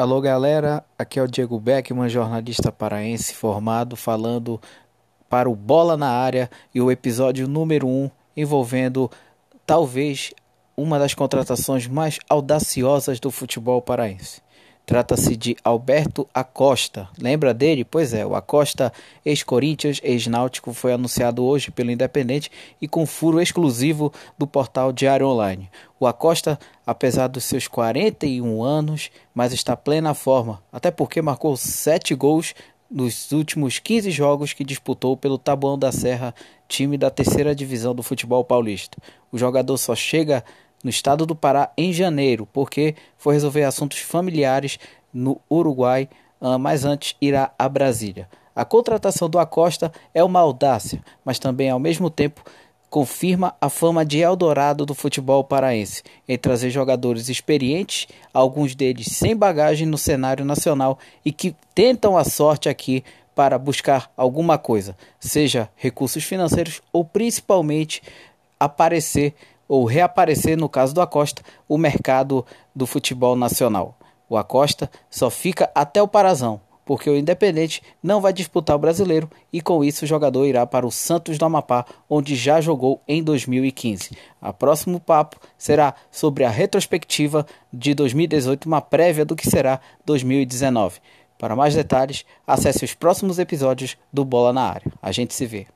Alô galera, aqui é o Diego Beckman, jornalista paraense formado, falando para o Bola na Área e o episódio número 1 envolvendo talvez uma das contratações mais audaciosas do futebol paraense. Trata-se de Alberto Acosta. Lembra dele? Pois é, o Acosta, ex-Corinthians, ex-Náutico, foi anunciado hoje pelo Independente e com furo exclusivo do portal Diário Online. O Acosta, apesar dos seus 41 anos, mas está plena forma, até porque marcou 7 gols nos últimos 15 jogos que disputou pelo Taboão da Serra, time da terceira divisão do futebol paulista. O jogador só chega no estado do Pará em janeiro, porque foi resolver assuntos familiares no Uruguai, ah, mas antes irá a Brasília. A contratação do Acosta é uma audácia, mas também ao mesmo tempo confirma a fama de Eldorado do futebol paraense, em trazer jogadores experientes, alguns deles sem bagagem no cenário nacional e que tentam a sorte aqui para buscar alguma coisa, seja recursos financeiros ou principalmente aparecer ou reaparecer, no caso do Acosta, o mercado do futebol nacional. O Acosta só fica até o Parazão, porque o Independente não vai disputar o brasileiro e com isso o jogador irá para o Santos do Amapá, onde já jogou em 2015. O próximo papo será sobre a retrospectiva de 2018, uma prévia do que será 2019. Para mais detalhes, acesse os próximos episódios do Bola na Área. A gente se vê.